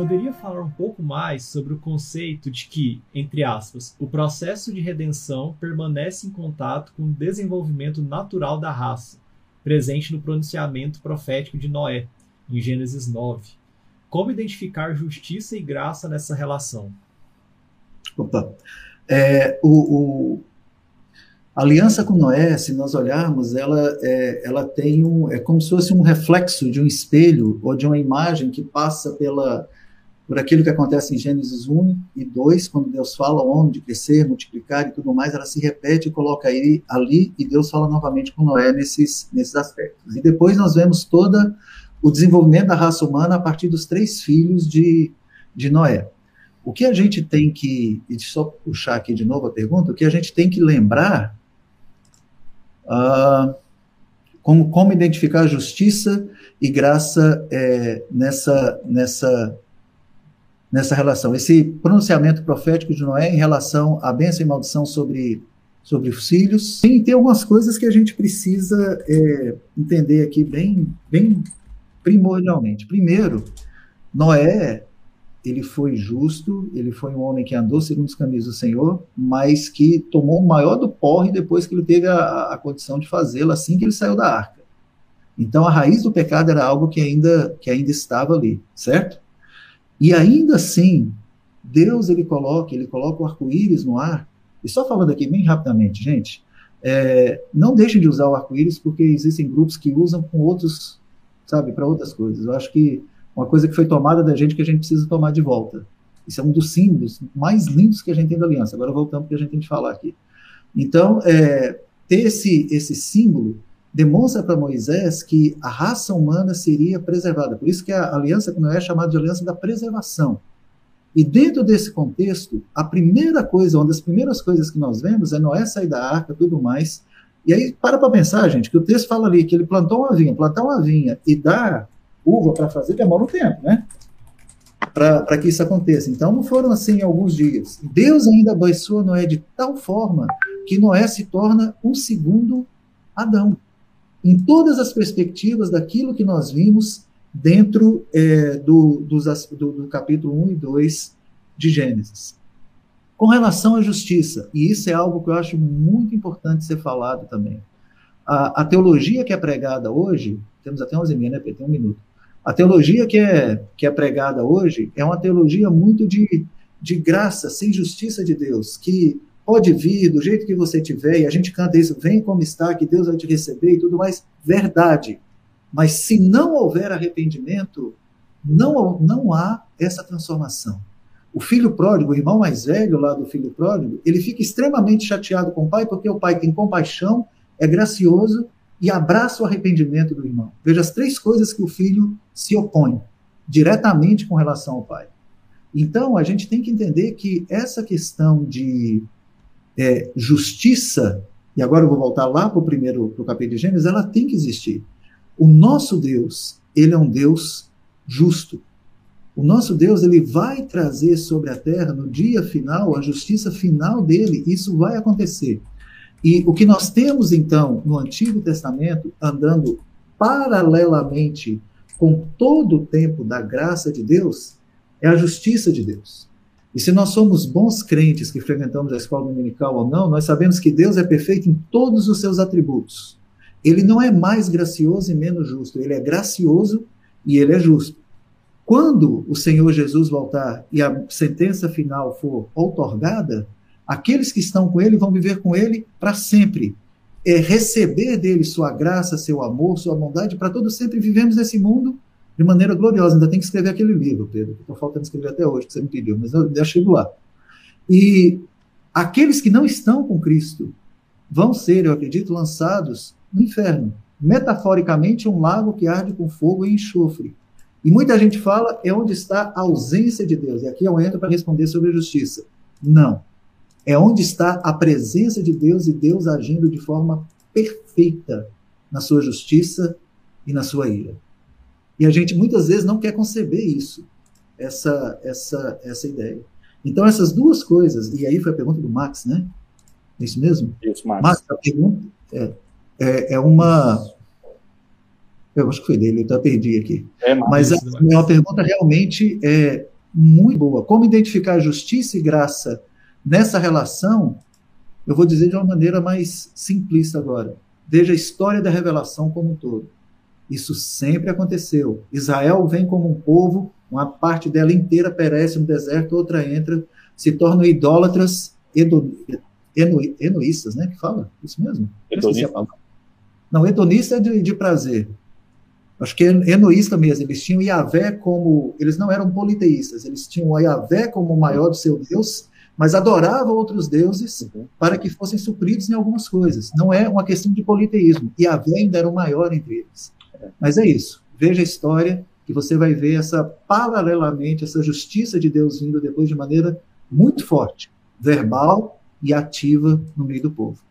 poderia falar um pouco mais sobre o conceito de que, entre aspas, o processo de redenção permanece em contato com o desenvolvimento natural da raça, presente no pronunciamento profético de Noé, em Gênesis 9. Como identificar justiça e graça nessa relação? Opa. É, o, o, a aliança com Noé, se nós olharmos, ela, é, ela tem um, é como se fosse um reflexo de um espelho ou de uma imagem que passa pela, por aquilo que acontece em Gênesis 1 e 2, quando Deus fala ao homem de crescer, multiplicar e tudo mais, ela se repete e coloca ele ali e Deus fala novamente com Noé nesses, nesses aspectos. E depois nós vemos todo o desenvolvimento da raça humana a partir dos três filhos de, de Noé. O que a gente tem que, e só puxar aqui de novo a pergunta, o que a gente tem que lembrar uh, como, como identificar justiça e graça é, nessa, nessa, nessa relação. Esse pronunciamento profético de Noé em relação à bênção e maldição sobre, sobre os filhos. Tem, tem algumas coisas que a gente precisa é, entender aqui bem, bem primordialmente. Primeiro, Noé ele foi justo, ele foi um homem que andou segundo os caminhos do Senhor, mas que tomou o maior do porre depois que ele teve a, a condição de fazê-lo assim que ele saiu da arca. Então a raiz do pecado era algo que ainda, que ainda estava ali, certo? E ainda assim, Deus ele coloca, ele coloca o arco-íris no ar. E só falando aqui bem rapidamente, gente, é, não deixem de usar o arco-íris porque existem grupos que usam com outros, sabe, para outras coisas. Eu acho que uma coisa que foi tomada da gente que a gente precisa tomar de volta. Isso é um dos símbolos mais lindos que a gente tem da aliança. Agora voltando para que a gente tem que falar aqui. Então, é, ter esse, esse símbolo demonstra para Moisés que a raça humana seria preservada. Por isso que a aliança com Noé é chamada de aliança da preservação. E dentro desse contexto, a primeira coisa, uma das primeiras coisas que nós vemos é Noé sair da arca, tudo mais. E aí, para para pensar, gente, que o texto fala ali que ele plantou uma vinha, plantar uma vinha e dar uva para fazer demora um tempo, né? Para que isso aconteça. Então, não foram assim alguns dias. Deus ainda abençoa Noé de tal forma que Noé se torna um segundo Adão. Em todas as perspectivas daquilo que nós vimos dentro é, do, do, do capítulo 1 e 2 de Gênesis. Com relação à justiça, e isso é algo que eu acho muito importante ser falado também. A, a teologia que é pregada hoje, temos até 11 minutos, né, Tem um minuto. A teologia que é, que é pregada hoje é uma teologia muito de, de graça, sem justiça de Deus, que pode vir do jeito que você tiver, e a gente canta isso, vem como está, que Deus vai te receber e tudo mais. Verdade. Mas se não houver arrependimento, não, não há essa transformação. O filho pródigo, o irmão mais velho lá do filho pródigo, ele fica extremamente chateado com o pai, porque o pai tem compaixão, é gracioso e abraça o arrependimento do irmão. Veja as três coisas que o filho se opõe diretamente com relação ao pai. Então, a gente tem que entender que essa questão de é, justiça, e agora eu vou voltar lá para o primeiro pro capítulo de Gênesis, ela tem que existir. O nosso Deus, ele é um Deus justo. O nosso Deus, ele vai trazer sobre a terra, no dia final, a justiça final dele. Isso vai acontecer. E o que nós temos, então, no Antigo Testamento, andando paralelamente com todo o tempo da graça de Deus, é a justiça de Deus. E se nós somos bons crentes que frequentamos a escola dominical ou não, nós sabemos que Deus é perfeito em todos os seus atributos. Ele não é mais gracioso e menos justo, ele é gracioso e ele é justo. Quando o Senhor Jesus voltar e a sentença final for outorgada, Aqueles que estão com ele vão viver com ele para sempre. É receber dele sua graça, seu amor, sua bondade, para todos sempre vivemos nesse mundo de maneira gloriosa. Ainda tem que escrever aquele livro, Pedro, que estou faltando escrever até hoje, que você me pediu, mas eu já chego lá. E aqueles que não estão com Cristo vão ser, eu acredito, lançados no inferno. Metaforicamente, um lago que arde com fogo e enxofre. E muita gente fala é onde está a ausência de Deus. E aqui eu entro para responder sobre a justiça. Não é onde está a presença de Deus e Deus agindo de forma perfeita na sua justiça e na sua ira. E a gente muitas vezes não quer conceber isso, essa, essa, essa ideia. Então, essas duas coisas, e aí foi a pergunta do Max, né? É isso mesmo? Isso, Max. Max, a pergunta é, é, é uma. Eu acho que foi dele, eu até perdi aqui. É, Mas é, é uma pergunta realmente é, muito boa. Como identificar justiça e graça nessa relação? Eu vou dizer de uma maneira mais simplista agora. Veja a história da revelação como um todo. Isso sempre aconteceu. Israel vem como um povo, uma parte dela inteira perece no deserto, outra entra, se tornam idólatras edo, eno, enoístas, né? Que fala? Isso mesmo? Não, hedonista é de, de prazer. Acho que é enoísta mesmo. Eles tinham Yahvé como. Eles não eram politeístas, eles tinham Yahvé como o maior do seu Deus, mas adoravam outros deuses uhum. para que fossem supridos em algumas coisas. Não é uma questão de politeísmo. Yahvé ainda era o maior entre eles. Mas é isso. Veja a história que você vai ver essa paralelamente essa justiça de Deus vindo depois de maneira muito forte, verbal e ativa no meio do povo.